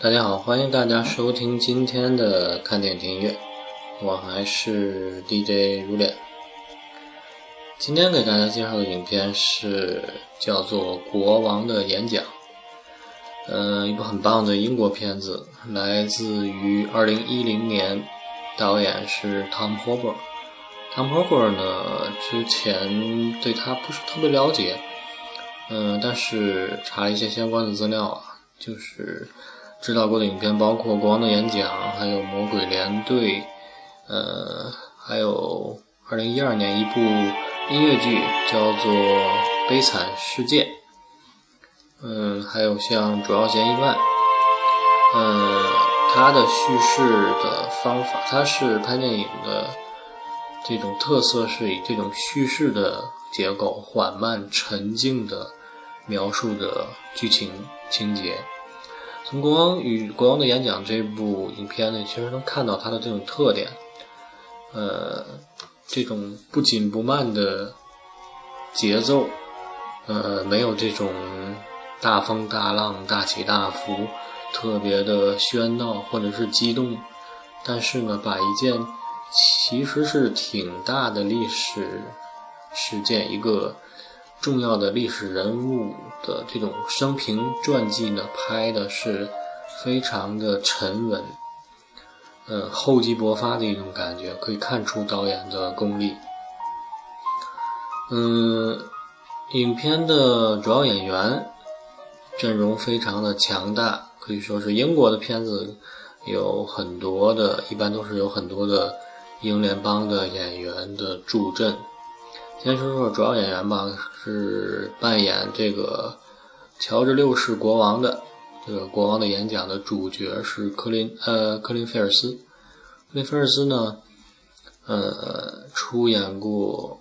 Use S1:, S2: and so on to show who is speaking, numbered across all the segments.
S1: 大家好，欢迎大家收听今天的看电影听音乐，我还是 DJ 如恋。今天给大家介绍的影片是叫做《国王的演讲》，嗯，一部很棒的英国片子，来自于2010年，导演是 Tom Hooper。Tom Hooper 呢，之前对他不是特别了解，嗯，但是查一些相关的资料啊，就是知道过的影片包括《国王的演讲》，还有《魔鬼连队》，呃，还有2012年一部。音乐剧叫做《悲惨世界》，嗯，还有像《主要嫌疑犯》，嗯，他的叙事的方法，他是拍电影的这种特色，是以这种叙事的结构，缓慢沉静的描述的剧情情节。从《国王与国王的演讲》这部影片呢，其实能看到它的这种特点，呃。这种不紧不慢的节奏，呃，没有这种大风大浪、大起大伏，特别的喧闹或者是激动，但是呢，把一件其实是挺大的历史事件、一个重要的历史人物的这种生平传记呢，拍的是非常的沉稳。嗯，厚积薄发的一种感觉，可以看出导演的功力。嗯，影片的主要演员阵容非常的强大，可以说是英国的片子有很多的，一般都是有很多的英联邦的演员的助阵。先说说主要演员吧，是扮演这个乔治六世国王的。这个国王的演讲的主角是科林，呃，科林菲尔斯。科林菲尔斯呢，呃，出演过，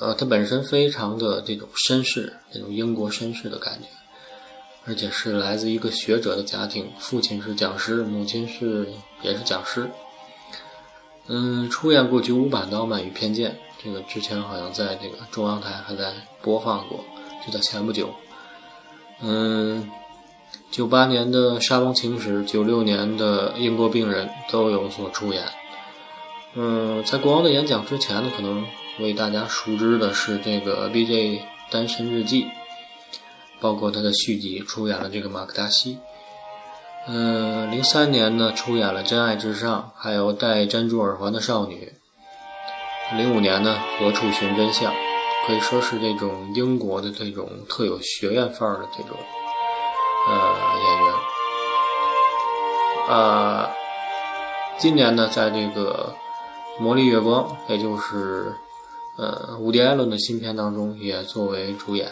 S1: 呃，他本身非常的这种绅士，那种英国绅士的感觉，而且是来自一个学者的家庭，父亲是讲师，母亲是也是讲师。嗯，出演过九五版的《傲慢与偏见》，这个之前好像在这个中央台还在播放过，就在前不久。嗯。九八年的《沙翁情史》，九六年的《英国病人》都有所出演。嗯，在国王的演讲之前呢，可能为大家熟知的是这个《B.J. 单身日记》，包括他的续集，出演了这个马克达西。嗯，零三年呢，出演了《真爱至上》，还有《戴珍珠耳环的少女》。零五年呢，《何处寻真相》，可以说是这种英国的这种特有学院范儿的这种。呃，演员，呃，今年呢，在这个《魔力月光》，也就是呃伍迪·艾伦的新片当中，也作为主演。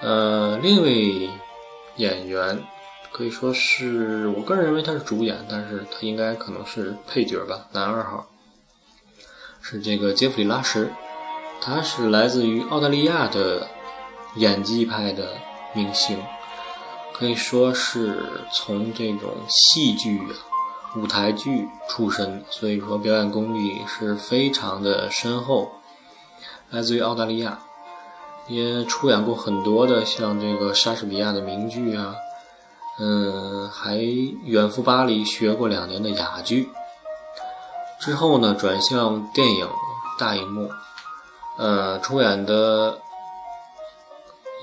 S1: 呃，另一位演员可以说是我个人认为他是主演，但是他应该可能是配角吧，男二号，是这个杰弗里·拉什，他是来自于澳大利亚的演技派的。明星可以说是从这种戏剧、舞台剧出身，所以说表演功力是非常的深厚。来自于澳大利亚，也出演过很多的像这个莎士比亚的名剧啊，嗯，还远赴巴黎学过两年的哑剧。之后呢，转向电影大荧幕，呃，出演的。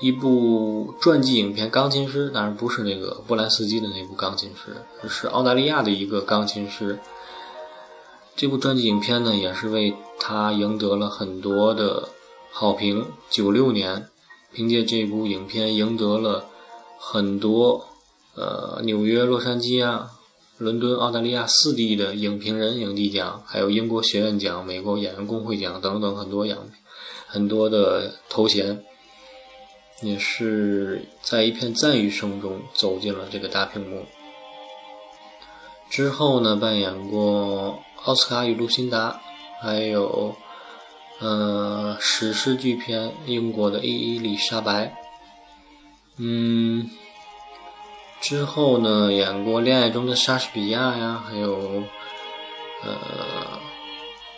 S1: 一部传记影片《钢琴师》，当然不是那个波兰斯基的那部《钢琴师》，是澳大利亚的一个钢琴师。这部传记影片呢，也是为他赢得了很多的好评。九六年，凭借这部影片赢得了很多呃纽约、洛杉矶啊、伦敦、澳大利亚四地的影评人影帝奖，还有英国学院奖、美国演员工会奖等等很多奖，很多的头衔。也是在一片赞誉声中走进了这个大屏幕。之后呢，扮演过《奥斯卡与露辛达》，还有呃史诗巨片《英国的伊丽莎白》。嗯，之后呢，演过《恋爱中的莎士比亚》呀，还有呃《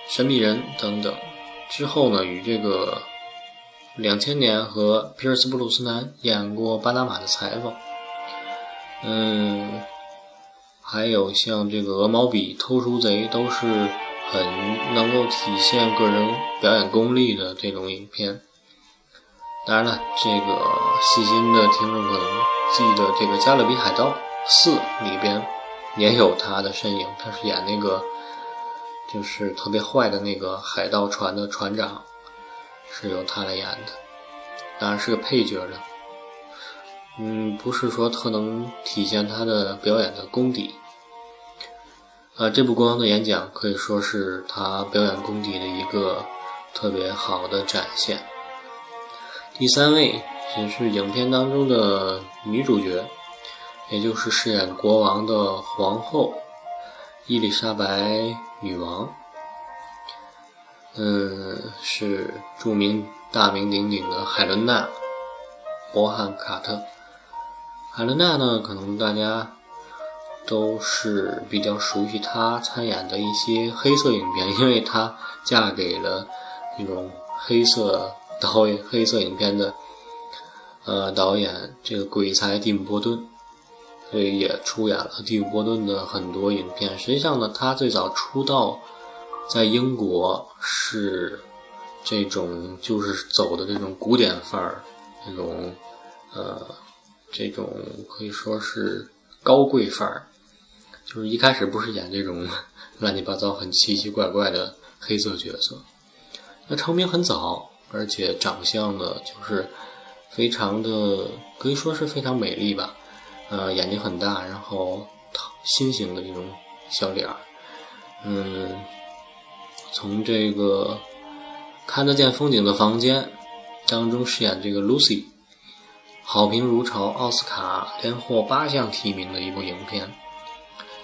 S1: 神秘人》等等。之后呢，与这个。两千年和皮尔斯布鲁斯南演过《巴拿马的裁缝》，嗯，还有像这个《鹅毛笔》《偷书贼》都是很能够体现个人表演功力的这种影片。当然了，这个细心的听众可能记得，这个《加勒比海盗四》里边也有他的身影，他是演那个就是特别坏的那个海盗船的船长，是由他来演的，当然是个配角的。嗯，不是说特能体现他的表演的功底。啊，这部国王的演讲可以说是他表演功底的一个特别好的展现。第三位也是影片当中的女主角，也就是饰演国王的皇后伊丽莎白女王。嗯，是著名大名鼎鼎的海伦娜·伯汉卡特。海伦娜呢，可能大家都是比较熟悉她参演的一些黑色影片，因为她嫁给了那种黑色。导演黑色影片的，呃，导演这个鬼才蒂姆·波顿，所以也出演了蒂姆·波顿的很多影片。实际上呢，他最早出道在英国是这种就是走的这种古典范儿，这种呃，这种可以说是高贵范儿，就是一开始不是演这种乱七八糟、很奇奇怪怪的黑色角色，那成名很早。而且长相呢，就是非常的，可以说是非常美丽吧。呃，眼睛很大，然后心形的这种小脸儿。嗯，从这个看得见风景的房间当中饰演这个 Lucy，好评如潮，奥斯卡连获八项提名的一部影片。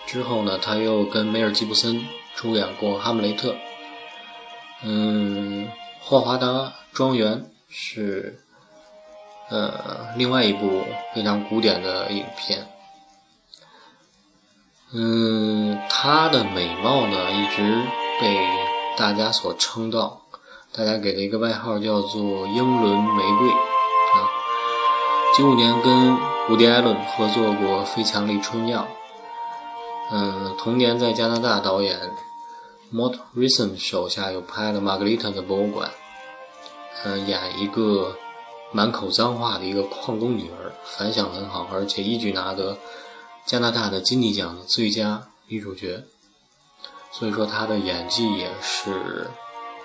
S1: 之后呢，他又跟梅尔吉布森出演过《哈姆雷特》。嗯。霍华德庄园是呃另外一部非常古典的影片。嗯，她的美貌呢一直被大家所称道，大家给了一个外号叫做“英伦玫瑰”啊。九五年跟伍迪·艾伦合作过《非强力春药》。嗯，同年在加拿大导演。Mort Rison 手下又拍了《玛格丽特的博物馆》，嗯，演一个满口脏话的一个矿工女儿，反响很好，而且一举拿得加拿大的金尼奖的最佳女主角。所以说她的演技也是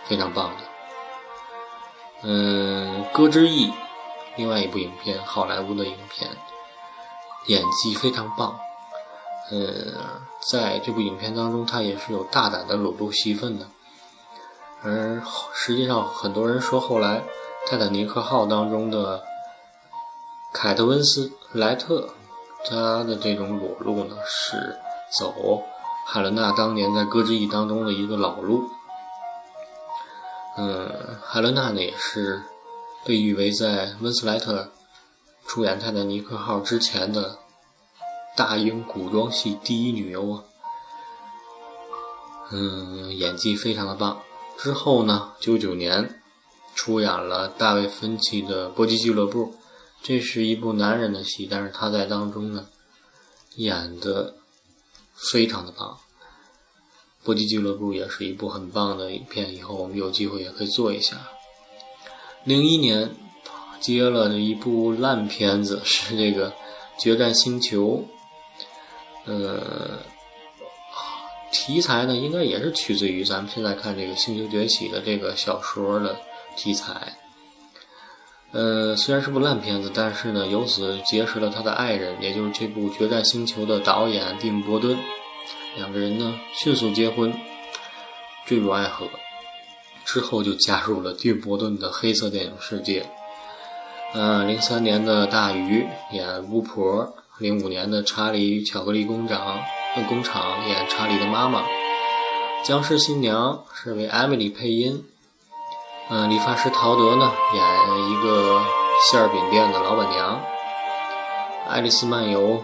S1: 非常棒的。嗯，《歌之翼》另外一部影片，好莱坞的影片，演技非常棒。嗯，在这部影片当中，他也是有大胆的裸露戏份的。而实际上，很多人说后来《泰坦尼克号》当中的凯特温斯莱特，他的这种裸露呢，是走海伦娜当年在《歌之翼》当中的一个老路。嗯，海伦娜呢，也是被誉为在温斯莱特出演《泰坦尼克号》之前的。大英古装戏第一女优啊，嗯，演技非常的棒。之后呢，九九年出演了大卫芬奇的《搏击俱乐部》，这是一部男人的戏，但是他在当中呢演的非常的棒。《搏击俱乐部》也是一部很棒的影片，以后我们有机会也可以做一下。零一年接了一部烂片子，是这个《决战星球》。呃，题材呢，应该也是取自于咱们现在看这个《星球崛起》的这个小说的题材。呃，虽然是部烂片子，但是呢，由此结识了他的爱人，也就是这部《决战星球》的导演蒂姆·伯顿。两个人呢，迅速结婚，坠入爱河，之后就加入了蒂姆·伯顿的黑色电影世界。嗯，零三年的大鱼演巫婆。零五年的《查理与巧克力工厂》工厂演查理的妈妈，《僵尸新娘》是为艾米丽配音。嗯，理发师陶德呢演一个馅饼店的老板娘。《爱丽丝漫游》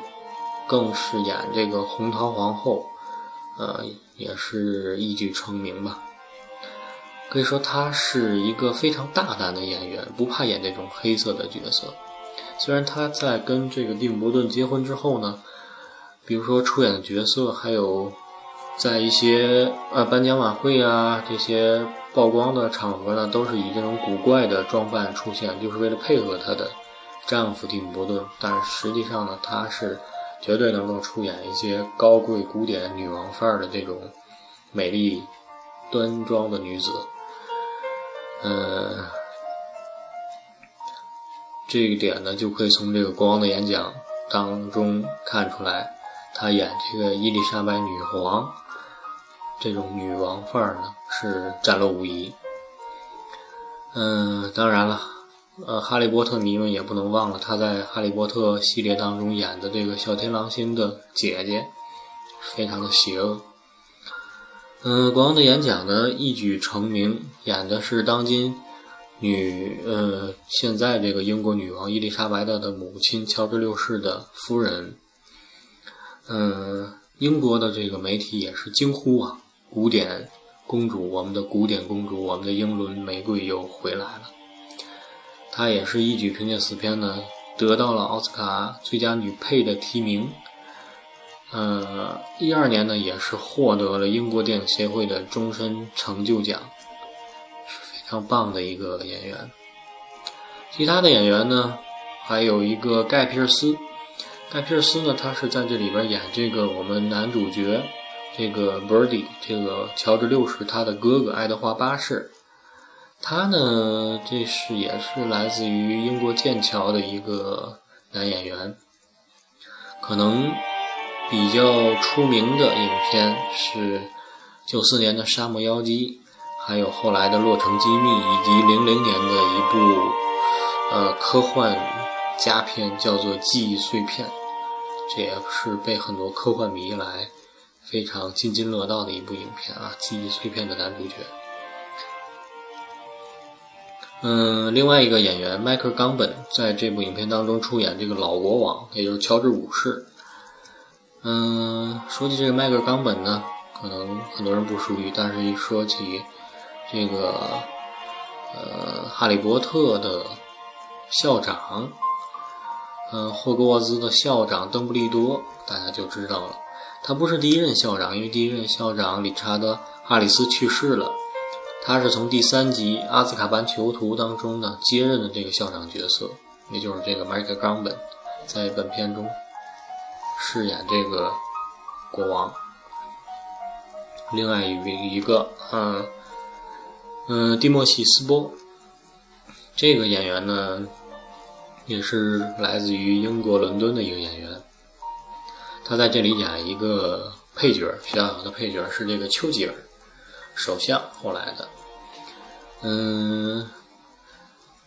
S1: 更是演这个红桃皇后，呃，也是一举成名吧。可以说他是一个非常大胆的演员，不怕演这种黑色的角色。虽然他在跟这个蒂姆·伯顿结婚之后呢，比如说出演的角色，还有在一些呃颁奖晚会啊这些曝光的场合呢，都是以这种古怪的装扮出现，就是为了配合她的丈夫蒂姆·伯顿。但是实际上呢，她是绝对能够出演一些高贵古典女王范儿的这种美丽端庄的女子。嗯。这一点呢，就可以从这个国王的演讲当中看出来，他演这个伊丽莎白女皇这种女王范儿呢，是展露无遗。嗯，当然了，呃，哈利波特迷们也不能忘了他在哈利波特系列当中演的这个小天狼星的姐姐，非常的邪恶。嗯，国王的演讲呢，一举成名，演的是当今。女呃，现在这个英国女王伊丽莎白的的母亲乔治六世的夫人，嗯，英国的这个媒体也是惊呼啊，古典公主，我们的古典公主，我们的英伦玫瑰又回来了。她也是一举凭借此片呢，得到了奥斯卡最佳女配的提名。呃，一二年呢，也是获得了英国电影协会的终身成就奖。非常棒的一个演员。其他的演员呢，还有一个盖皮尔斯。盖皮尔斯呢，他是在这里边演这个我们男主角，这个 Birdy，这个乔治六世他的哥哥爱德华八世。他呢，这是也是来自于英国剑桥的一个男演员。可能比较出名的影片是九四年的《沙漠妖姬》。还有后来的《洛城机密》，以及零零年的一部呃科幻佳片，叫做《记忆碎片》，这也是被很多科幻迷来非常津津乐道的一部影片啊，《记忆碎片》的男主角。嗯，另外一个演员迈克尔·冈本在这部影片当中出演这个老国王，也就是乔治五世。嗯，说起这个迈克尔·冈本呢，可能很多人不熟悉，但是一说起。这个呃，《哈利波特》的校长，嗯，霍格沃兹的校长邓布利多，大家就知道了。他不是第一任校长，因为第一任校长理查德·哈里斯去世了。他是从第三集《阿兹卡班囚徒》当中呢接任的这个校长角色，也就是这个迈克·冈本，在本片中饰演这个国王。另外一一个，嗯。嗯，蒂莫西斯波这个演员呢，也是来自于英国伦敦的一个演员。他在这里演一个配角，小小的配角是这个丘吉尔首相后来的。嗯，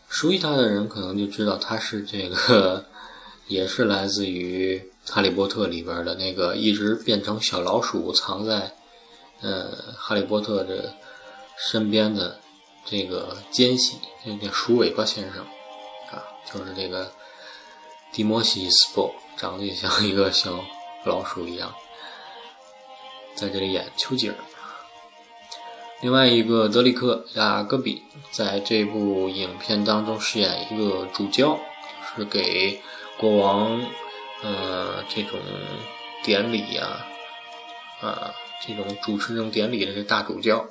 S1: 熟悉他的人可能就知道他是这个，也是来自于《哈利波特》里边的那个一直变成小老鼠藏在呃哈利波特的。身边的这个奸细，这个鼠尾巴先生啊，就是这个蒂莫西斯波，长得也像一个小老鼠一样，在这里演丘吉尔。另外一个德里克雅戈比在这部影片当中饰演一个主教，是给国王呃这种典礼呀啊这种主持这种典礼的这大主教。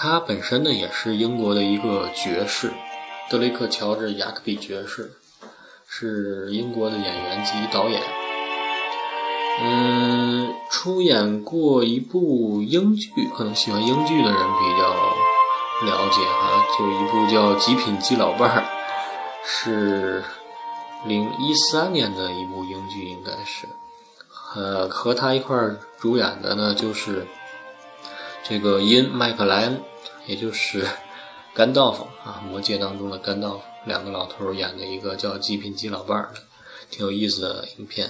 S1: 他本身呢也是英国的一个爵士，德雷克·乔治·雅克比爵士，是英国的演员及导演。嗯，出演过一部英剧，可能喜欢英剧的人比较了解哈，就一部叫《极品基老伴儿》，是零一三年的一部英剧，应该是。呃，和他一块儿主演的呢就是。这个因麦克莱恩，也就是甘道夫啊，魔戒当中的甘道夫，两个老头演的一个叫《极品基老伴儿》的，挺有意思的影片。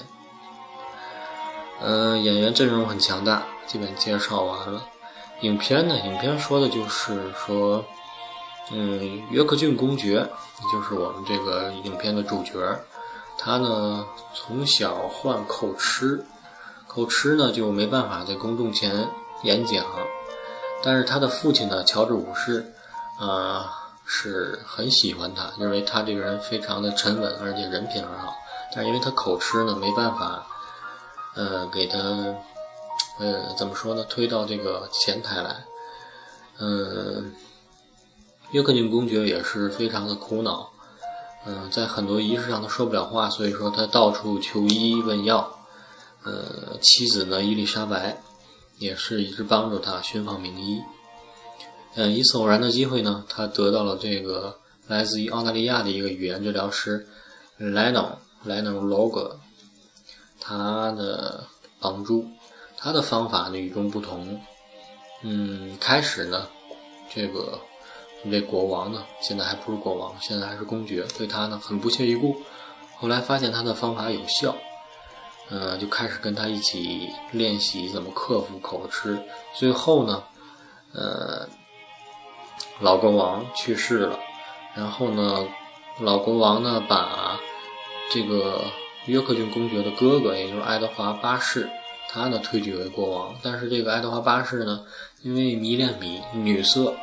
S1: 嗯，演员阵容很强大，基本介绍完了。影片呢，影片说的就是说，嗯，约克郡公爵，也就是我们这个影片的主角，他呢从小患口吃，口吃呢就没办法在公众前演讲。但是他的父亲呢，乔治五世，呃，是很喜欢他，认为他这个人非常的沉稳，而且人品很好。但是因为他口吃呢，没办法，呃，给他，呃，怎么说呢？推到这个前台来。嗯，约克郡公爵也是非常的苦恼。嗯，在很多仪式上他说不了话，所以说他到处求医问药。呃，妻子呢，伊丽莎白也是一直帮助他寻访名医。嗯，一次偶然的机会呢，他得到了这个来自于澳大利亚的一个语言治疗师莱诺莱诺罗格他的帮助。他的方法呢与众不同。嗯，开始呢，这个这国王呢，现在还不是国王，现在还是公爵，对他呢很不屑一顾。后来发现他的方法有效。呃，就开始跟他一起练习怎么克服口吃。最后呢，呃，老国王去世了，然后呢，老国王呢把这个约克郡公爵的哥哥，也就是爱德华八世，他呢推举为国王。但是这个爱德华八世呢，因为迷恋米女色，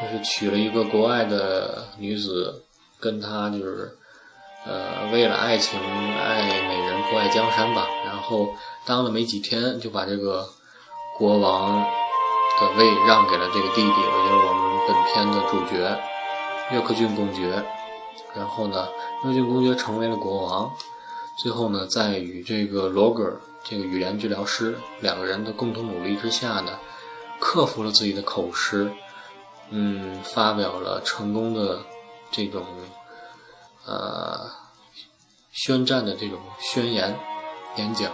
S1: 就是娶了一个国外的女子，跟他就是。呃，为了爱情爱美人不爱江山吧，然后当了没几天就把这个国王的位让给了这个弟弟，也就是我们本片的主角约克郡公爵。然后呢，约克郡公爵成为了国王。最后呢，在与这个罗格这个语言治疗师两个人的共同努力之下呢，克服了自己的口吃，嗯，发表了成功的这种。呃，宣战的这种宣言演讲，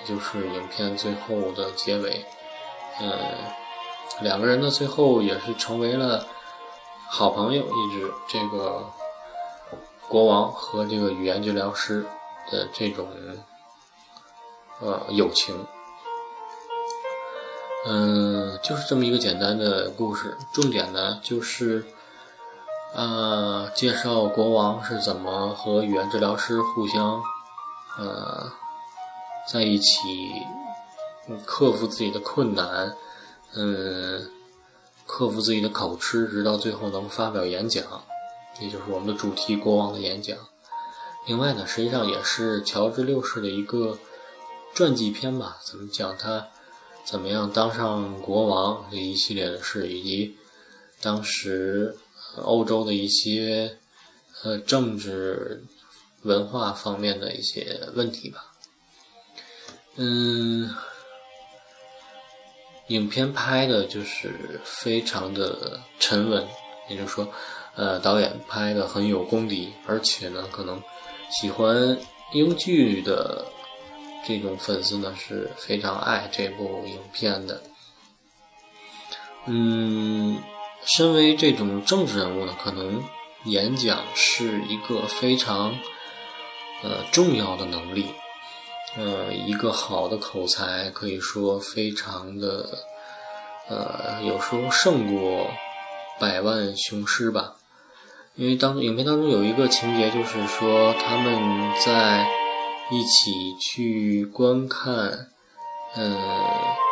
S1: 也就是影片最后的结尾。呃，两个人呢，最后也是成为了好朋友，一直这个国王和这个语言治疗师的这种呃友情。嗯，就是这么一个简单的故事，重点呢就是。呃，介绍国王是怎么和语言治疗师互相，呃，在一起克服自己的困难，嗯，克服自己的口吃，直到最后能发表演讲，也就是我们的主题——国王的演讲。另外呢，实际上也是乔治六世的一个传记片吧？怎么讲他怎么样当上国王这一系列的事，以及当时。欧洲的一些呃政治文化方面的一些问题吧，嗯，影片拍的就是非常的沉稳，也就是说，呃，导演拍的很有功底，而且呢，可能喜欢英剧的这种粉丝呢是非常爱这部影片的，嗯。身为这种政治人物呢，可能演讲是一个非常呃重要的能力，呃，一个好的口才可以说非常的呃，有时候胜过百万雄师吧。因为当影片当中有一个情节，就是说他们在一起去观看，呃。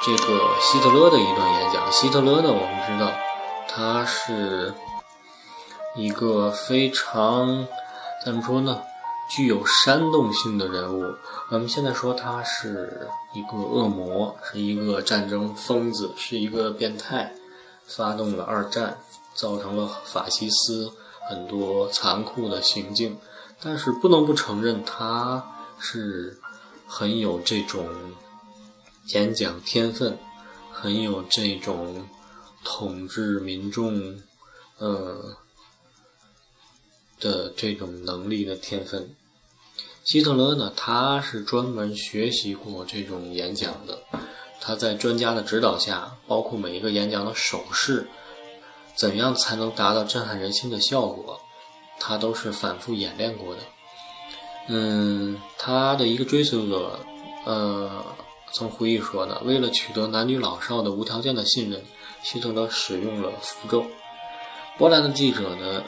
S1: 这个希特勒的一段演讲。希特勒呢，我们知道，他是一个非常怎么说呢，具有煽动性的人物。我们现在说他是一个恶魔，是一个战争疯子，是一个变态，发动了二战，造成了法西斯很多残酷的行径。但是不能不承认，他是很有这种。演讲天分很有这种统治民众，呃的这种能力的天分。希特勒呢，他是专门学习过这种演讲的，他在专家的指导下，包括每一个演讲的手势，怎样才能达到震撼人心的效果，他都是反复演练过的。嗯，他的一个追随者，呃。曾回忆说呢，为了取得男女老少的无条件的信任，希特勒使用了符咒。波兰的记者呢，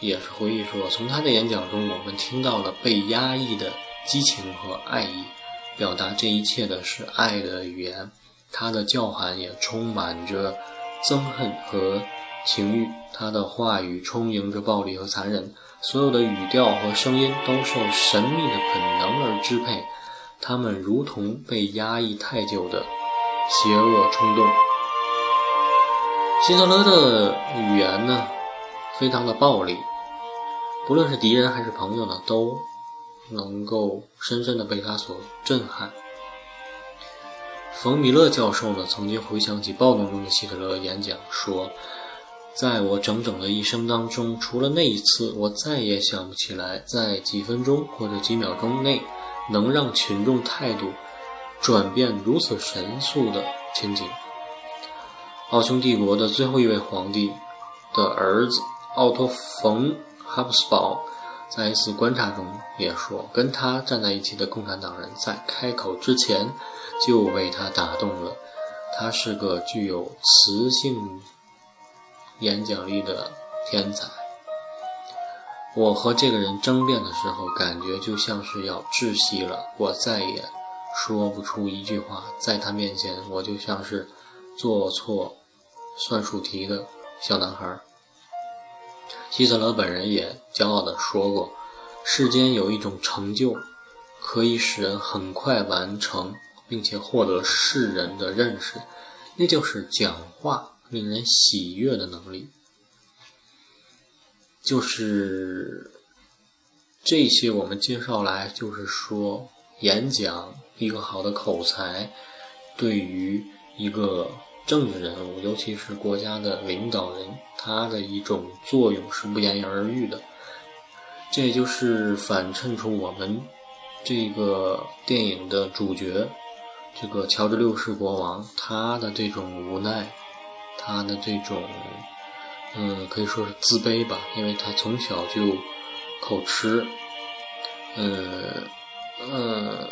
S1: 也是回忆说，从他的演讲中，我们听到了被压抑的激情和爱意，表达这一切的是爱的语言。他的叫喊也充满着憎恨和情欲，他的话语充盈着暴力和残忍，所有的语调和声音都受神秘的本能而支配，他们如同被压抑太久的邪恶冲动。希特勒的语言呢，非常的暴力，不论是敌人还是朋友呢，都能够深深的被他所震撼。冯米勒教授呢，曾经回想起暴动中的希特勒演讲，说：“在我整整的一生当中，除了那一次，我再也想不起来，在几分钟或者几秒钟内，能让群众态度转变如此神速的情景。”奥匈帝国的最后一位皇帝的儿子奥托·冯·哈布斯堡在一次观察中也说：“跟他站在一起的共产党人在开口之前就被他打动了。他是个具有磁性演讲力的天才。我和这个人争辩的时候，感觉就像是要窒息了。我再也说不出一句话，在他面前，我就像是做错。”算术题的小男孩，希特勒本人也骄傲地说过：“世间有一种成就，可以使人很快完成，并且获得世人的认识，那就是讲话令人喜悦的能力。就是这些，我们介绍来，就是说，演讲一个好的口才，对于一个。”政治人物，尤其是国家的领导人，他的一种作用是不言而喻的。这也就是反衬出我们这个电影的主角，这个乔治六世国王，他的这种无奈，他的这种，嗯，可以说是自卑吧，因为他从小就口吃，嗯嗯，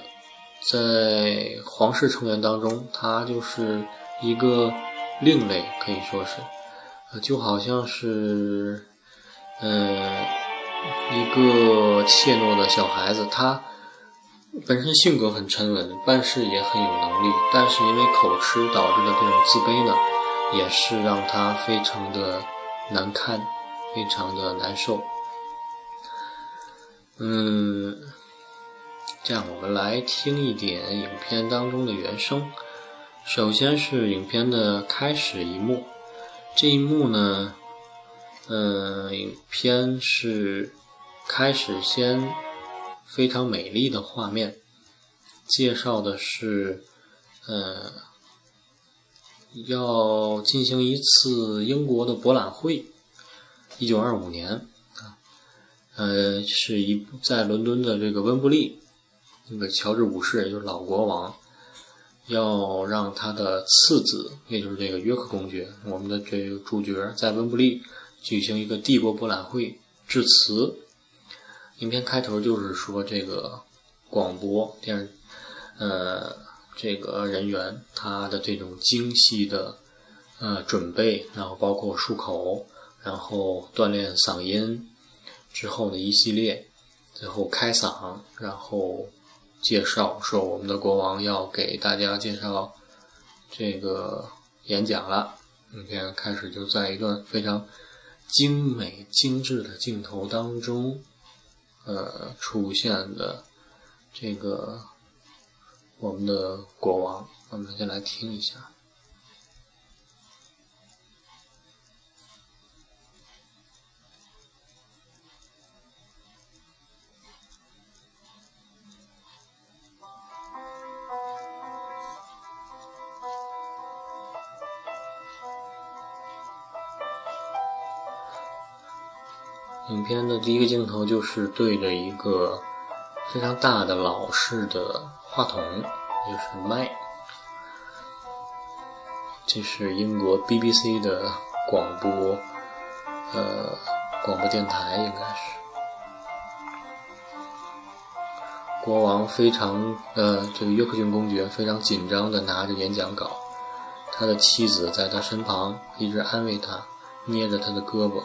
S1: 在皇室成员当中，他就是。一个另类，可以说是，就好像是，嗯，一个怯懦的小孩子，他本身性格很沉稳，办事也很有能力，但是因为口吃导致的这种自卑呢，也是让他非常的难堪，非常的难受。嗯，这样我们来听一点影片当中的原声。首先是影片的开始一幕，这一幕呢，嗯，影片是开始先非常美丽的画面，介绍的是，呃，要进行一次英国的博览会，一九二五年啊，呃，是一在伦敦的这个温布利，那个乔治五世也就是老国王。要让他的次子，也就是这个约克公爵，我们的这个主角，在温布利举行一个帝国博览会致辞。影片开头就是说，这个广播电视，呃，这个人员他的这种精细的呃准备，然后包括漱口，然后锻炼嗓音之后的一系列，最后开嗓，然后。介绍说，我们的国王要给大家介绍这个演讲了。影片开始就在一段非常精美精致的镜头当中，呃，出现的这个我们的国王。我们先来听一下。影片的第一个镜头就是对着一个非常大的老式的话筒，就是麦。这是英国 BBC 的广播，呃，广播电台应该是。国王非常，呃，这个约克郡公爵非常紧张的拿着演讲稿，他的妻子在他身旁一直安慰他，捏着他的胳膊。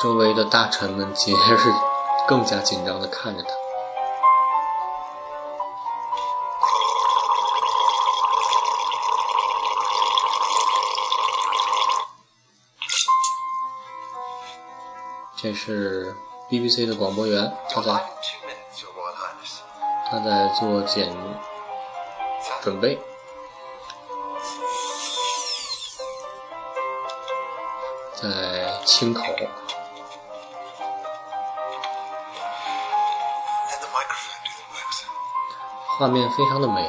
S1: 周围的大臣们 紧是更加紧张的看着他。这是 BBC 的广播员，他在他在做检准备，在清口。画面非常的美。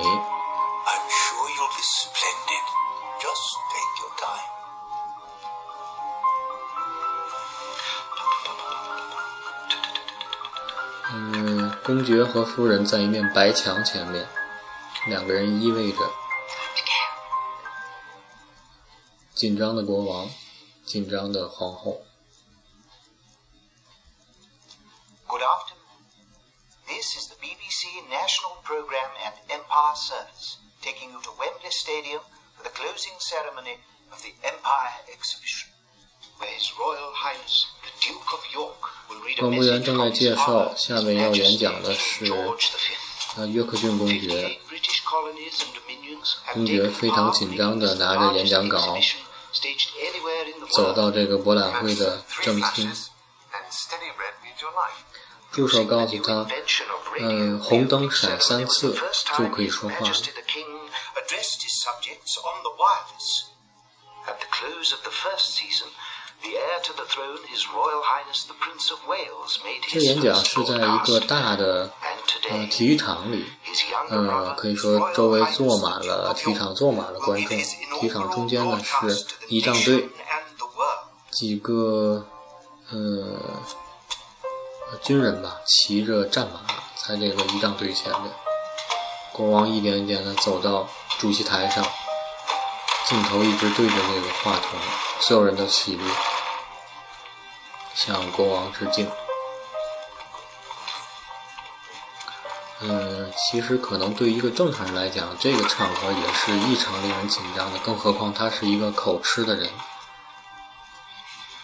S1: 公爵和夫人在一面白墙前面，两个人依偎着。紧张的国王，紧张的皇后。
S2: 介绍，下面要演讲的是，
S1: 啊，约克郡公爵。公爵非常紧张地拿着演讲稿，走到这个博览会的正厅。助手告诉他，嗯，红灯闪三次就可以说话。这演讲是在一个大的呃体育场里，呃，可以说周围坐满了体育场坐满了观众。体育场中间呢是仪仗队，几个呃。军人吧，骑着战马，在这个仪仗队前面。国王一点一点的走到主席台上，镜头一直对着这个话筒，所有人都起立，向国王致敬。嗯，其实可能对一个正常人来讲，这个场合也是异常令人紧张的，更何况他是一个口吃的人。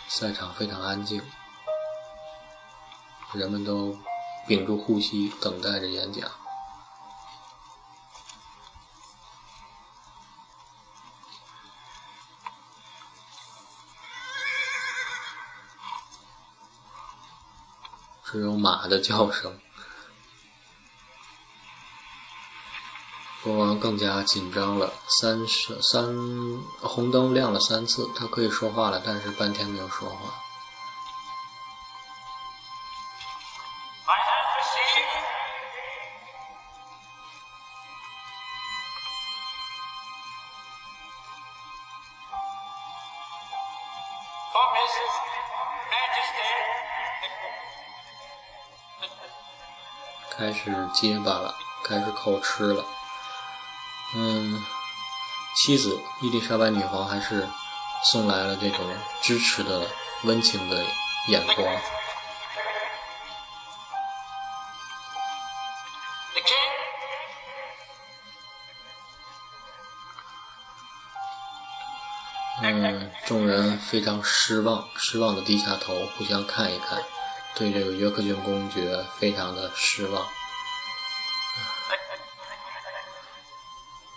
S1: 赛场非常安静。人们都屏住呼吸，等待着演讲。只有马的叫声。国王更加紧张了。三十三红灯亮了三次，他可以说话了，但是半天没有说话。For Mrs. Majesty. 开始结巴了，开始口吃了。嗯，妻子伊丽莎白女皇还是送来了这种支持的温情的眼光。嗯，众人非常失望，失望的低下头，互相看一看。对这个约克郡公爵非常的失望。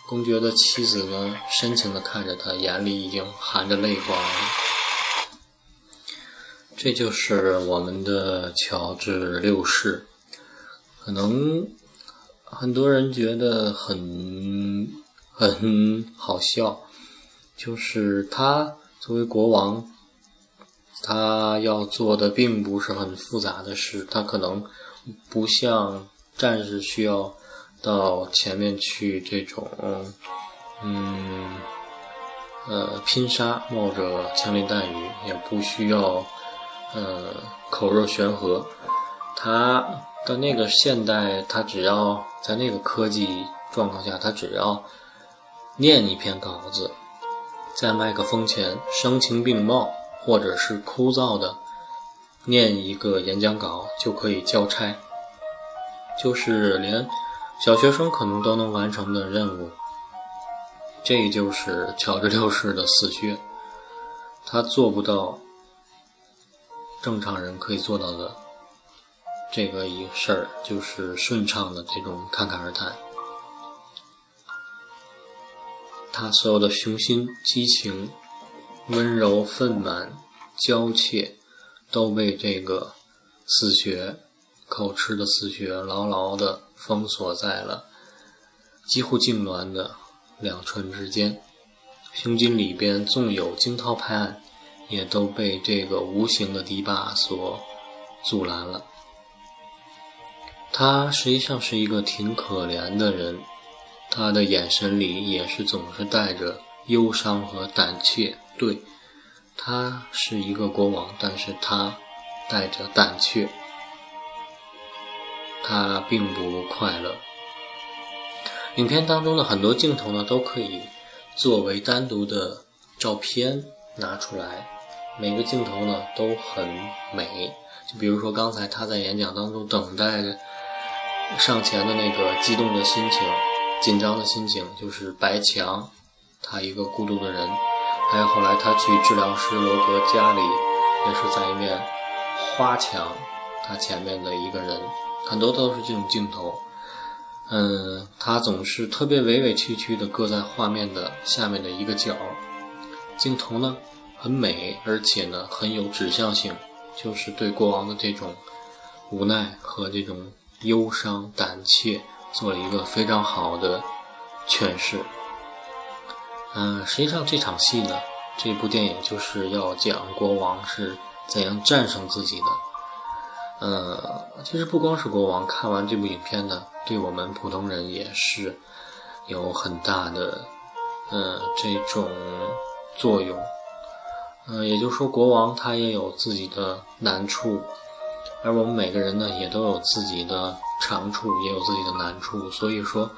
S1: 公爵的妻子呢，深情的看着他，眼里已经含着泪光。这就是我们的乔治六世。可能很多人觉得很很好笑，就是他作为国王。他要做的并不是很复杂的事，他可能不像战士需要到前面去这种，嗯，呃，拼杀，冒着枪林弹雨，也不需要，呃，口若悬河。他的那个现代，他只要在那个科技状况下，他只要念一篇稿子，在麦克风前声情并茂。或者是枯燥的念一个演讲稿就可以交差，就是连小学生可能都能完成的任务。这就是乔治六世的死穴，他做不到正常人可以做到的这个一事儿，就是顺畅的这种侃侃而谈。他所有的雄心激情。温柔、愤满、娇怯，都被这个死穴口吃的死穴牢牢的封锁在了几乎痉挛的两唇之间，胸襟里边纵有惊涛拍岸，也都被这个无形的堤坝所阻拦了。他实际上是一个挺可怜的人，他的眼神里也是总是带着忧伤和胆怯。对，他是一个国王，但是他带着胆怯，他并不快乐。影片当中的很多镜头呢，都可以作为单独的照片拿出来，每个镜头呢都很美。就比如说刚才他在演讲当中等待着。上前的那个激动的心情、紧张的心情，就是白墙，他一个孤独的人；还有后来他去治疗师罗格家里，也是在一面花墙，他前面的一个人，很多都是这种镜头。嗯，他总是特别委委屈屈地搁在画面的下面的一个角，镜头呢很美，而且呢很有指向性，就是对国王的这种无奈和这种。忧伤、胆怯，做了一个非常好的诠释。嗯，实际上这场戏呢，这部电影就是要讲国王是怎样战胜自己的。呃，其实不光是国王，看完这部影片呢，对我们普通人也是有很大的呃这种作用。嗯，也就是说，国王他也有自己的难处。而我们每个人呢，也都有自己的长处，也有自己的难处。所以说，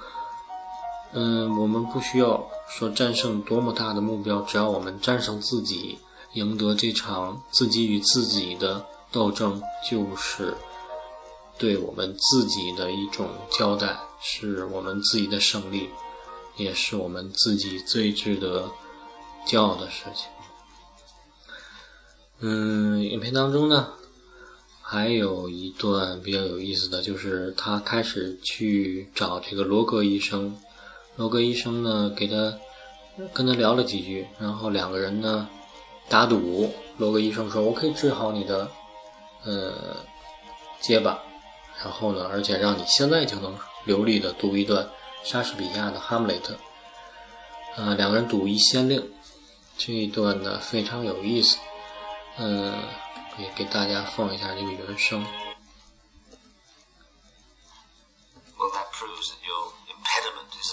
S1: 嗯，我们不需要说战胜多么大的目标，只要我们战胜自己，赢得这场自己与自己的斗争，就是对我们自己的一种交代，是我们自己的胜利，也是我们自己最值得骄傲的事情。嗯，影片当中呢。还有一段比较有意思的就是他开始去找这个罗格医生，罗格医生呢给他跟他聊了几句，然后两个人呢打赌，罗格医生说：“我可以治好你的呃结巴，然后呢，而且让你现在就能流利的读一段莎士比亚的《哈姆雷特》。”呃，两个人赌一先令，这一段呢非常有意思，嗯。也给大家放一下这个原声。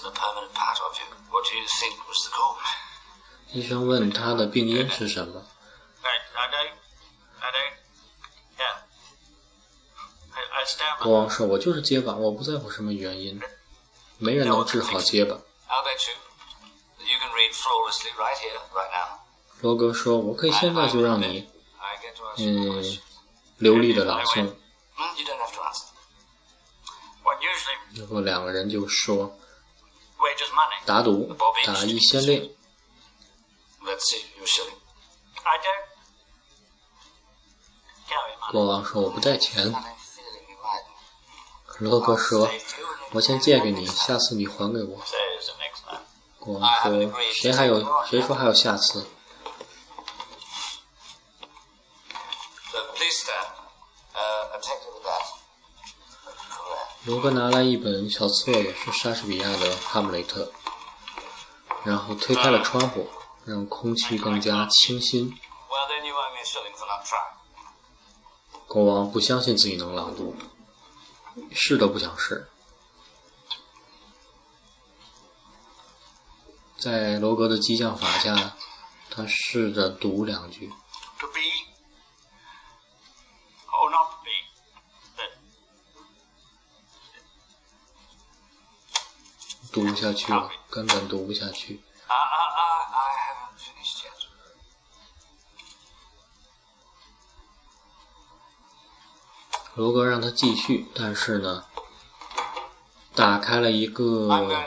S2: A permanent part of you. What do you think was the cause?
S1: 医生问他的病因是什么。国王说：“我就是结巴，我不在乎什么原因，没人能治好结巴。”罗格说：“我可以现在就让你。”嗯，流利的朗诵。然后两个人就说：“打赌，打一先令。”国王说：“我不带钱。”罗格说：“我先借给你，下次你还给我。”国王说：“谁还有？谁说还有下次？”罗格拿来一本小册子，是莎士比亚的《哈姆雷特》，然后推开了窗户，让空气更加清新。国王不相信自己能朗读，试都不想试。在罗格的激将法下，他试着读两句。读不下去了，根本读不下去。罗格让他继续，但是呢，打开了一个呃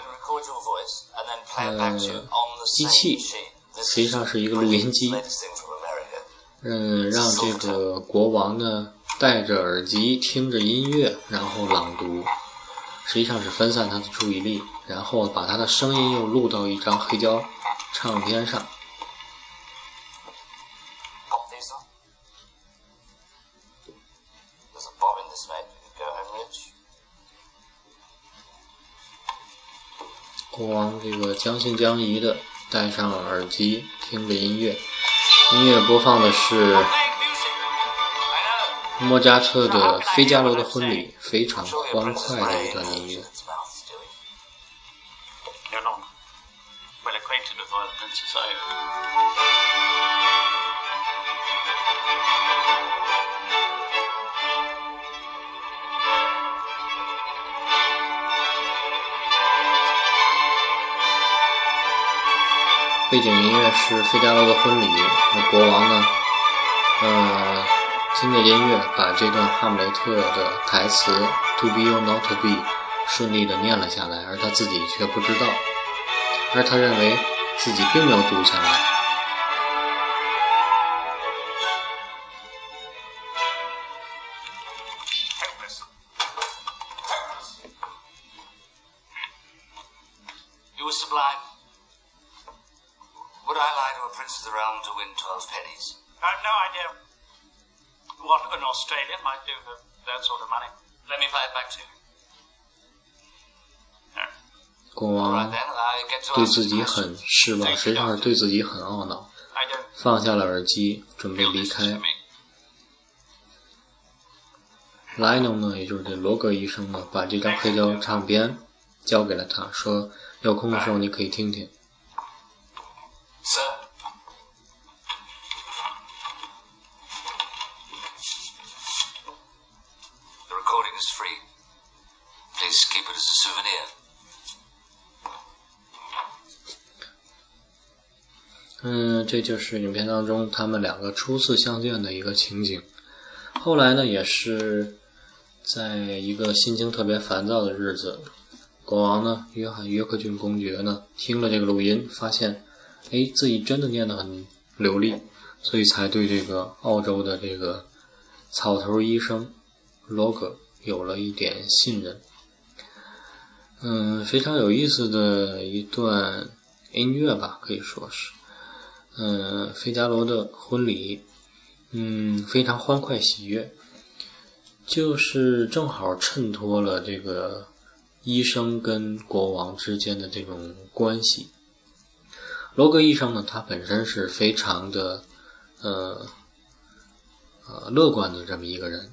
S1: 机器，实际上是一个录音机，嗯，让这个国王呢戴着耳机听着音乐，然后朗读。实际上是分散他的注意力，然后把他的声音又录到一张黑胶唱片上。国王这个将信将疑的戴上耳机，听着音乐，音乐播放的是莫扎特的《费加罗的婚礼》，非常欢快的一段音乐。
S3: Well acquainted with royal princes, are you?
S1: 《背景音乐是《费加罗的婚礼》，那国王呢，呃，听着音乐把这段哈姆雷特的台词 “to be or not to be” 顺利的念了下来，而他自己却不知道，而他认为自己并没有读下来。
S3: Hopeless.
S2: You were sublime. Would I lie to a prince of the realm to win twelve pennies?
S3: I've no idea what an Australian might do for that sort of money.
S2: Let me play it back to you.
S1: 国
S2: All right
S1: 王
S2: then, I get to
S1: 对自己很失望，实际上是对自己很懊恼，放下了耳机，准备离开.莱农呢，也就是这罗格医生呢，把这张黑胶唱片交给了他，说有空的时候你可以听听。
S2: Sir.
S1: 嗯，这就是影片当中他们两个初次相见的一个情景。后来呢，也是在一个心情特别烦躁的日子，国王呢，约翰约克郡公爵呢，听了这个录音，发现，哎，自己真的念得很流利，所以才对这个澳洲的这个草头医生罗格有了一点信任。嗯，非常有意思的一段音乐吧，可以说是。嗯，费加罗的婚礼，嗯，非常欢快喜悦，就是正好衬托了这个医生跟国王之间的这种关系。罗格医生呢，他本身是非常的，呃，呃，乐观的这么一个人，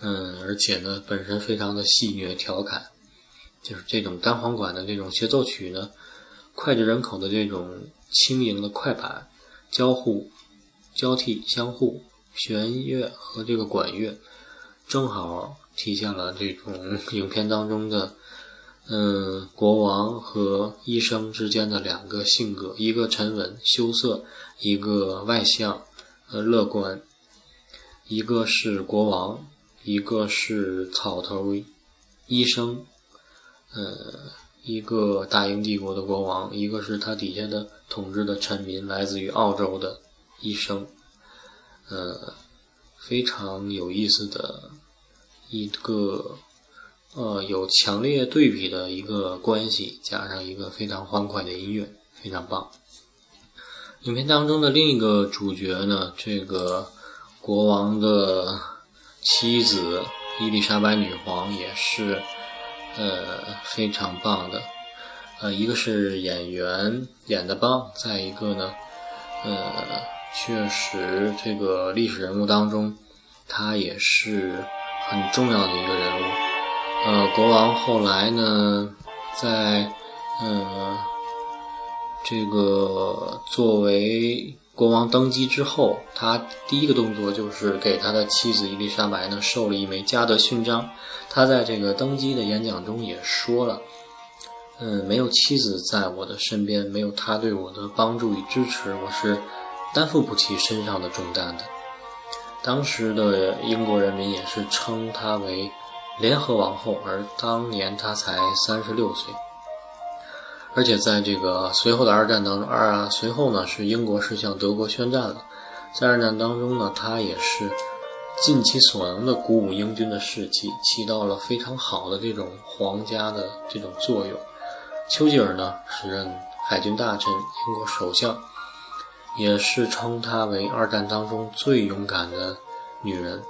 S1: 嗯，而且呢，本身非常的戏谑调侃，就是这种单簧管的这种协奏曲呢，脍炙人口的这种轻盈的快板，交互、交替、相互，弦乐和这个管乐，正好体现了这种 影片当中的，嗯，国王和医生之间的两个性格，一个沉稳羞涩，一个外向，呃，乐观，一个是国王，一个是草头医生，呃。一个大英帝国的国王，一个是他底下的统治的臣民，来自于澳洲的医生，呃，非常有意思的一个呃有强烈对比的一个关系，加上一个非常欢快的音乐，非常棒。影片当中的另一个主角呢，这个国王的妻子伊丽莎白女皇也是。呃，非常棒的，呃，一个是演员演的棒，再一个呢，呃，确实这个历史人物当中，他也是很重要的一个人物。呃，国王后来呢，在呃这个作为国王登基之后，他第一个动作就是给他的妻子伊丽莎白呢授了一枚嘉德勋章。他在这个登基的演讲中也说了，嗯，没有妻子在我的身边，没有她对我的帮助与支持，我是担负不起身上的重担的。当时的英国人民也是称她为联合王后，而当年她才三十六岁。而且在这个随后的二战当中，二啊随后呢是英国是向德国宣战了，在二战当中呢，他也是。尽其所能的鼓舞英军的士气，起到了非常好的这种皇家的这种作用。丘吉尔呢时任海军大臣、英国首相，也是称她为二战当中最勇敢的女人。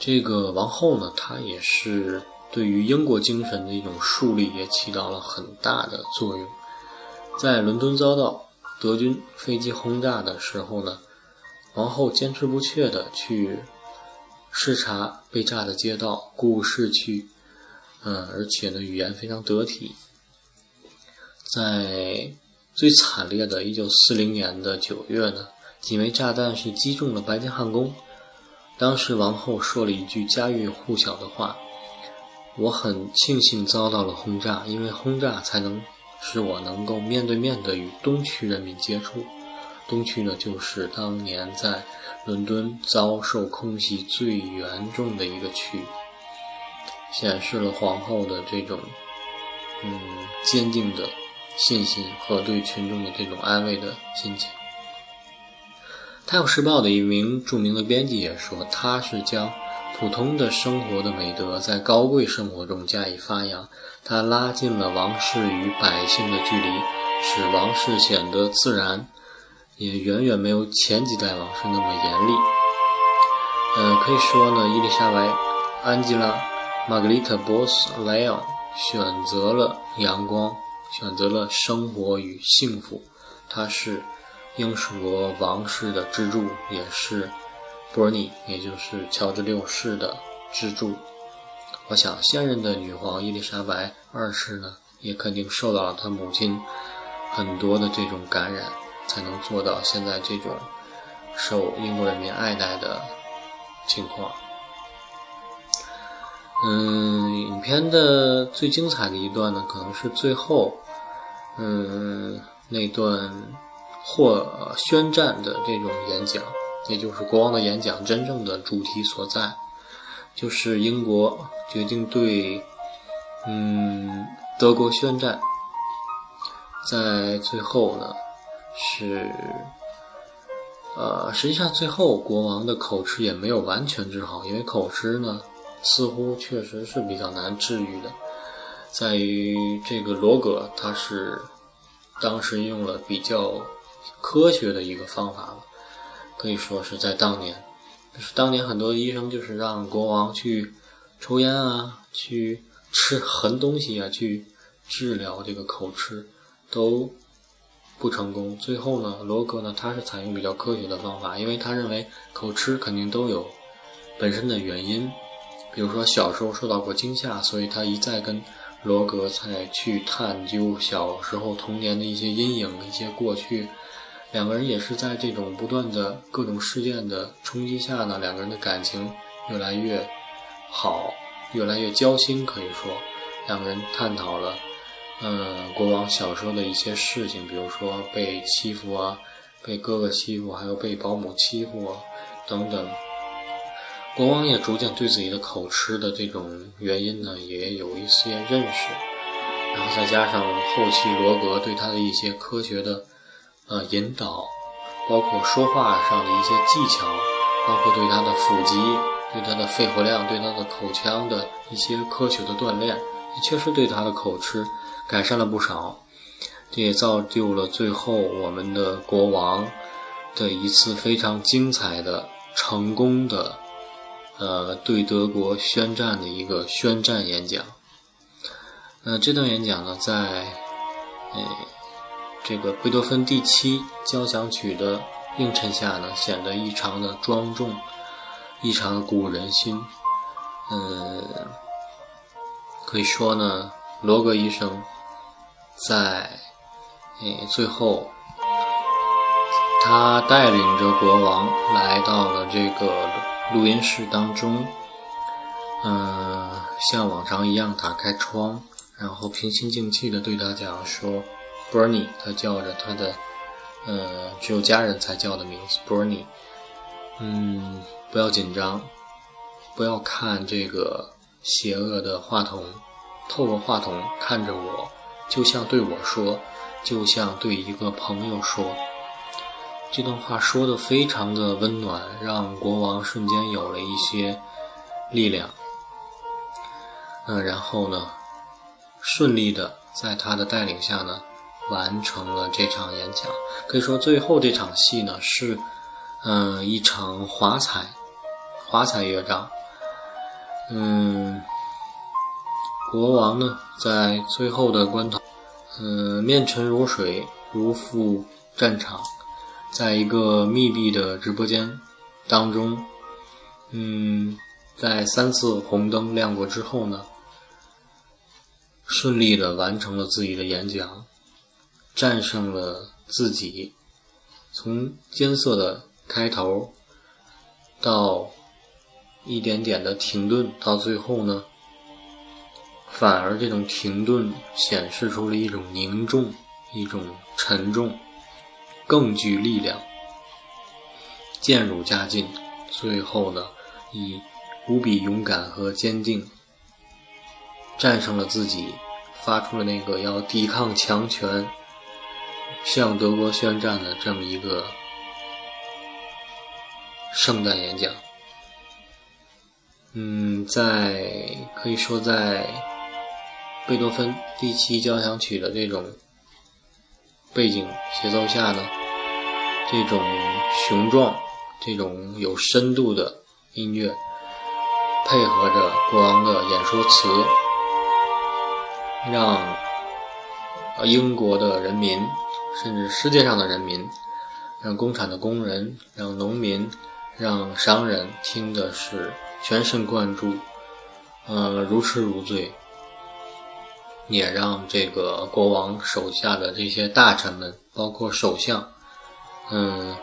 S1: 这个王后呢，她也是对于英国精神的一种树立，也起到了很大的作用。在伦敦遭到德军飞机轰炸的时候呢，王后坚持不懈地去视察被炸的街道、故事区，嗯，而且呢，语言非常得体。在最惨烈的1940年的9月呢，几枚炸弹是击中了白金汉宫。当时王后说了一句家喻户晓的话：“我很庆幸遭到了轰炸，因为轰炸才能使我能够面对面的与东区人民接触。东区呢，就是当年在伦敦遭受空袭最严重的一个区，显示了皇后的这种嗯坚定的信心和对群众的这种安慰的心情。”《泰晤士报》的一名著名的编辑也说，他是将普通的生活的美德在高贵生活中加以发扬，它拉近了王室与百姓的距离，使王室显得自然，也远远没有前几代王室那么严厉。呃，可以说呢，伊丽莎白·安吉拉·玛格丽特·波斯莱昂选择了阳光，选择了生活与幸福，她是。英属国王室的支柱，也是波尼，也就是乔治六世的支柱。我想，现任的女皇伊丽莎白二世呢，也肯定受到了她母亲很多的这种感染，才能做到现在这种受英国人民爱戴的情况。嗯，影片的最精彩的一段呢，可能是最后，嗯，那段。或宣战的这种演讲，也就是国王的演讲，真正的主题所在，就是英国决定对，嗯，德国宣战。在最后呢，是，呃，实际上最后国王的口吃也没有完全治好，因为口吃呢，似乎确实是比较难治愈的，在于这个罗格他是当时用了比较。科学的一个方法了，可以说是在当年，就是当年很多医生就是让国王去抽烟啊，去吃横东西啊，去治疗这个口吃，都不成功。最后呢，罗格呢，他是采用比较科学的方法，因为他认为口吃肯定都有本身的原因，比如说小时候受到过惊吓，所以他一再跟罗格才去探究小时候童年的一些阴影、一些过去。两个人也是在这种不断的各种事件的冲击下呢，两个人的感情越来越好，越来越交心。可以说，两个人探讨了，嗯，国王小时候的一些事情，比如说被欺负啊，被哥哥欺负，还有被保姆欺负啊等等。国王也逐渐对自己的口吃的这种原因呢，也有一些认识。然后再加上后期罗格对他的一些科学的。呃，引导，包括说话上的一些技巧，包括对他的腹肌、对他的肺活量、对他的口腔的一些科学的锻炼，也确实对他的口吃改善了不少。这也造就了最后我们的国王的一次非常精彩的、成功的，呃，对德国宣战的一个宣战演讲。呃，这段演讲呢，在，呃。这个贝多芬第七交响曲的映衬下呢，显得异常的庄重，异常的鼓舞人心。嗯，可以说呢，罗格医生在诶最后，他带领着国王来到了这个录音室当中，嗯，像往常一样打开窗，然后平心静气的对他讲说。Bernie，他叫着他的，呃，只有家人才叫的名字，Bernie。嗯，不要紧张，不要看这个邪恶的话筒，透过话筒看着我，就像对我说，就像对一个朋友说。这段话说的非常的温暖，让国王瞬间有了一些力量。嗯，然后呢，顺利的在他的带领下呢。完成了这场演讲，可以说最后这场戏呢是，嗯，一场华彩，华彩乐章，嗯，国王呢，在最后的关头，嗯，面沉如水，如赴战场，在一个密闭的直播间当中，嗯，在三次红灯亮过之后呢，顺利的完成了自己的演讲，战胜了自己，从艰涩的开头到。一点点的停顿，到最后呢，反而这种停顿显示出了一种凝重、一种沉重，更具力量。渐入佳境，最后呢，以无比勇敢和坚定，战胜了自己，发出了那个要抵抗强权、向德国宣战的这么一个圣诞演讲。嗯，在可以说在贝多芬第七交响曲的这种背景节奏下呢，这种雄壮、这种有深度的音乐，配合着国王的演说词，让英国的人民，甚至世界上的人民，让工厂的工人，让农民，让商人听的是。全神贯注，呃，如痴如醉，也让这个国王手下的这些大臣们，包括首相，嗯，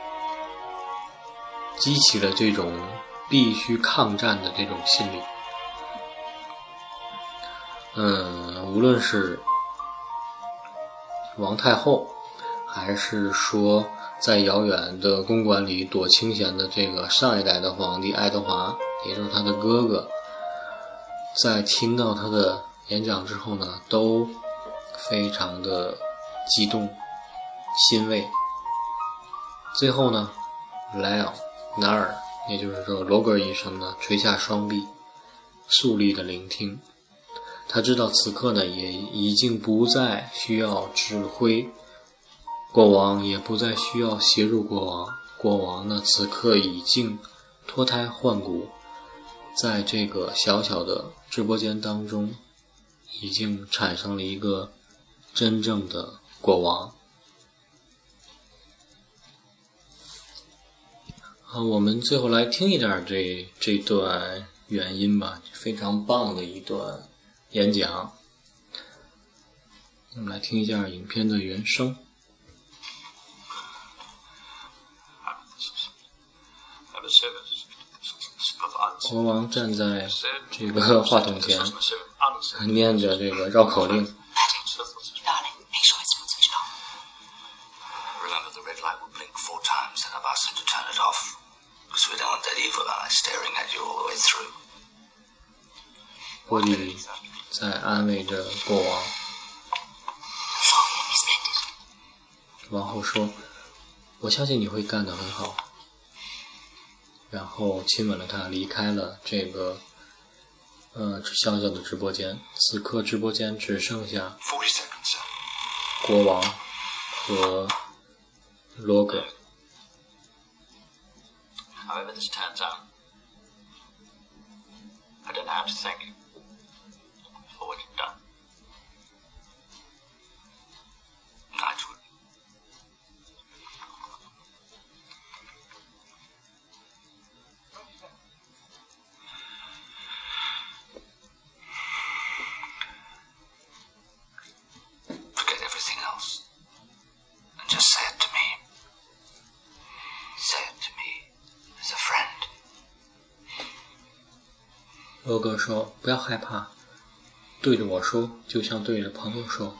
S1: 激起了这种必须抗战的这种心理。嗯，无论是王太后，还是说在遥远的公馆里躲清闲的这个上一代的皇帝爱德华。也就是他的哥哥，在听到他的演讲之后呢，都非常的激动、欣慰。最后呢，莱奥纳尔，也就是说罗格医生呢，垂下双臂，肃立的聆听。他知道此刻呢，也已经不再需要指挥国王，也不再需要协助国王。国王呢，此刻已经脱胎换骨。在这个小小的直播间当中，已经产生了一个真正的国王。好，我们最后来听一点这这段原音吧，非常棒的一段演讲。我们来听一下影片的原声。国王站在这个话筒前，念着这个绕口令。波利在安慰着国王。王后说：“我相信你会干得很好。”然后亲吻了他，离开了这个呃小小的直播间。此刻直播间只剩下国王和罗格。哥哥说：“不要害怕，对着我说，就像对着朋友说。”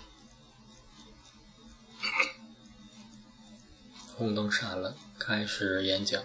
S1: 红灯闪了，开始演讲。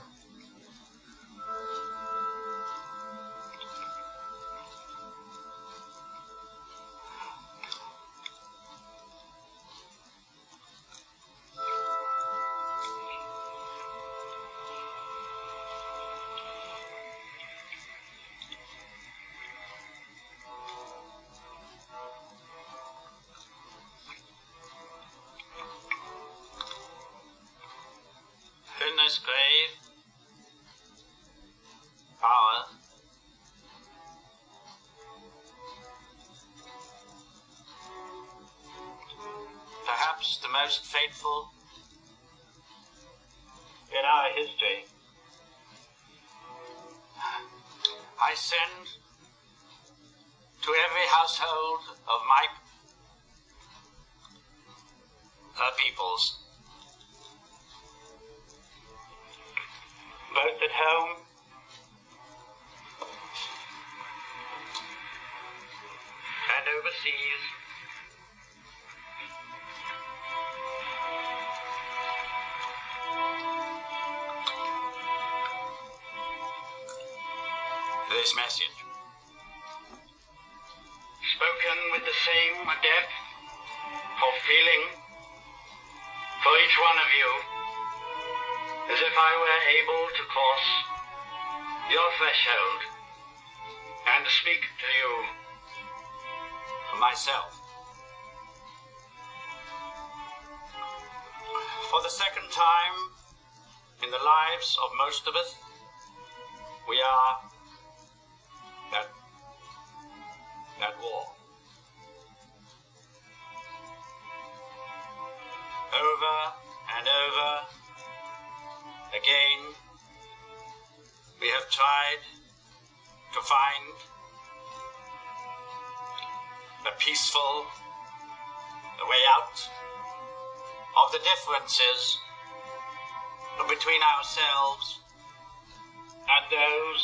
S3: In our history. I send to every household of my uh, peoples, both at home This message, spoken with the same depth of feeling for each one of you, as if I were able to cross your threshold and speak to you myself. For the second time in the lives of most of us, we are at war. Over and over again, we have tried to find a peaceful way out of the differences between ourselves and those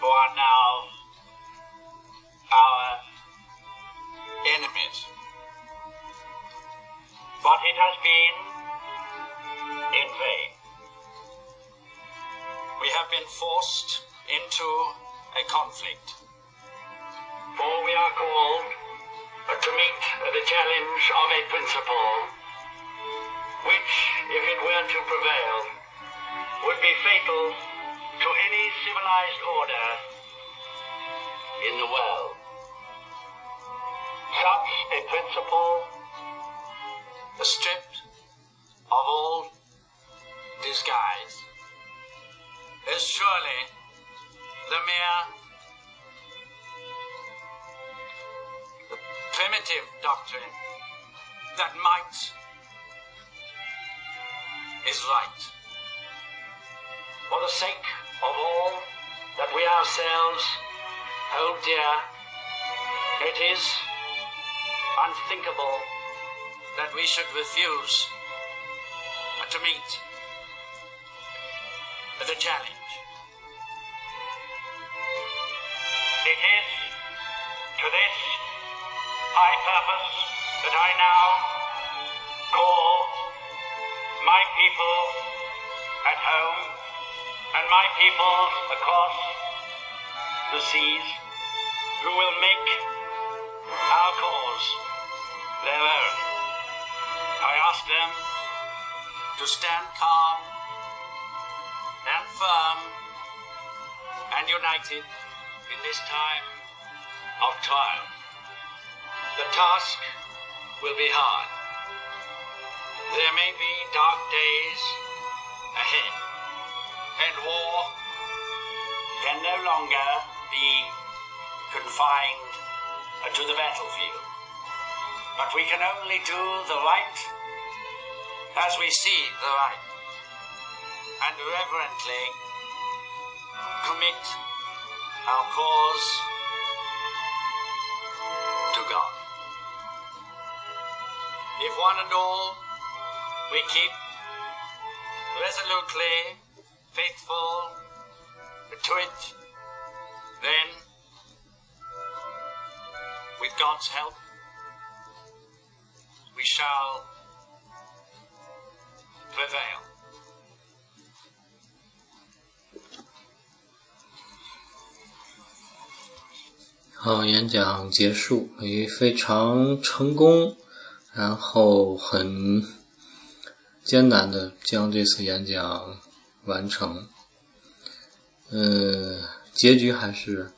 S3: who are now our enemies. But it has been in vain. We have been forced into a conflict for we are called to meet the challenge of a principle which, if it were to prevail, would be fatal to any civilized order in the world. A principle, stripped of all disguise, is surely the mere primitive doctrine that might is right. For the sake of all that we ourselves hold dear, it is unthinkable that we should refuse uh, to meet the challenge. It is to this high purpose that I now call my people at home and my people across the seas who will make our cause their own. I ask them to stand calm and firm and united in this time of trial. The task will be hard. There may be dark days ahead, and war can no longer be confined to the battlefield. But we can only do the right as we see the right, and reverently commit our cause to God. If one and all we keep resolutely faithful to it, then, with God's help, we shall prevail.
S1: 好，演讲结束，也非常成功，然后很艰难的将这次演讲完成。嗯，结局还是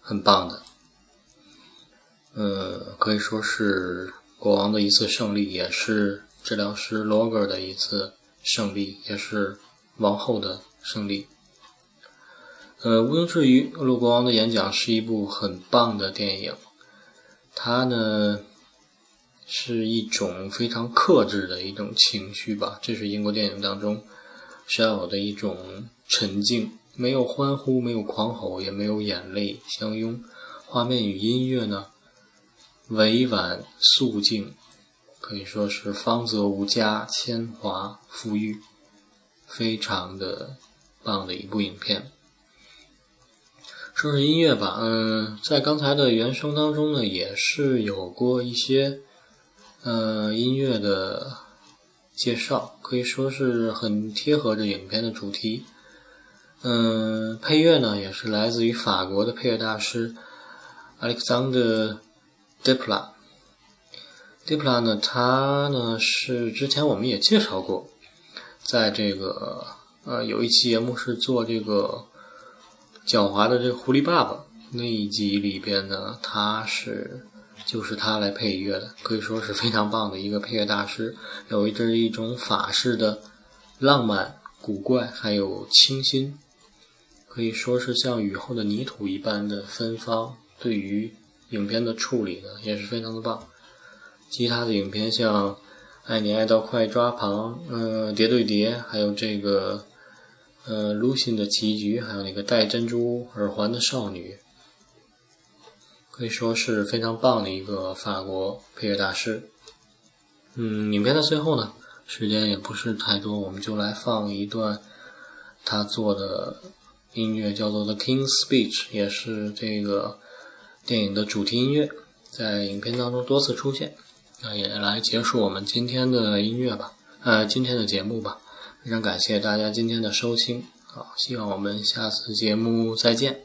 S1: 很棒的。呃，可以说是国王的一次胜利，也是治疗师罗格的一次胜利，也是王后的胜利。呃，毋庸置疑，《俄罗国王的演讲》是一部很棒的电影。它呢，是一种非常克制的一种情绪吧。这是英国电影当中需要有的一种沉静，没有欢呼，没有狂吼，也没有眼泪相拥。画面与音乐呢，委婉肃静，可以说是芳泽无加，铅华馥郁，非常的棒的一部影片。说说音乐吧，嗯，在刚才的原声当中呢，也是有过一些，呃，音乐的介绍，可以说是很贴合着影片的主题。嗯，配乐呢也是来自于法国的配乐大师 Alexander Desplat。Desplat 呢，他呢是之前我们也介绍过，在这个呃有一期节目是做这个。狡猾的这狐狸爸爸那一集里边呢，他是就是他来配乐的，可以说是非常棒的一个配乐大师。有一这一种法式的浪漫、古怪，还有清新，可以说是像雨后的泥土一般的芬芳。对于影片的处理呢，也是非常的棒。其他的影片像《爱你爱到快抓狂》、嗯，《叠对叠》，还有这个。呃，Lucy 的棋局，还有那个戴珍珠耳环的少女，可以说是非常棒的一个法国配乐大师。嗯，影片的最后呢，时间也不是太多，我们就来放一段他做的音乐，叫做《The King's Speech》，也是这个电影的主题音乐，在影片当中多次出现。那也来结束我们今天的音乐吧，呃，今天的节目吧。非常感谢大家今天的收听，好，希望我们下次节目再见。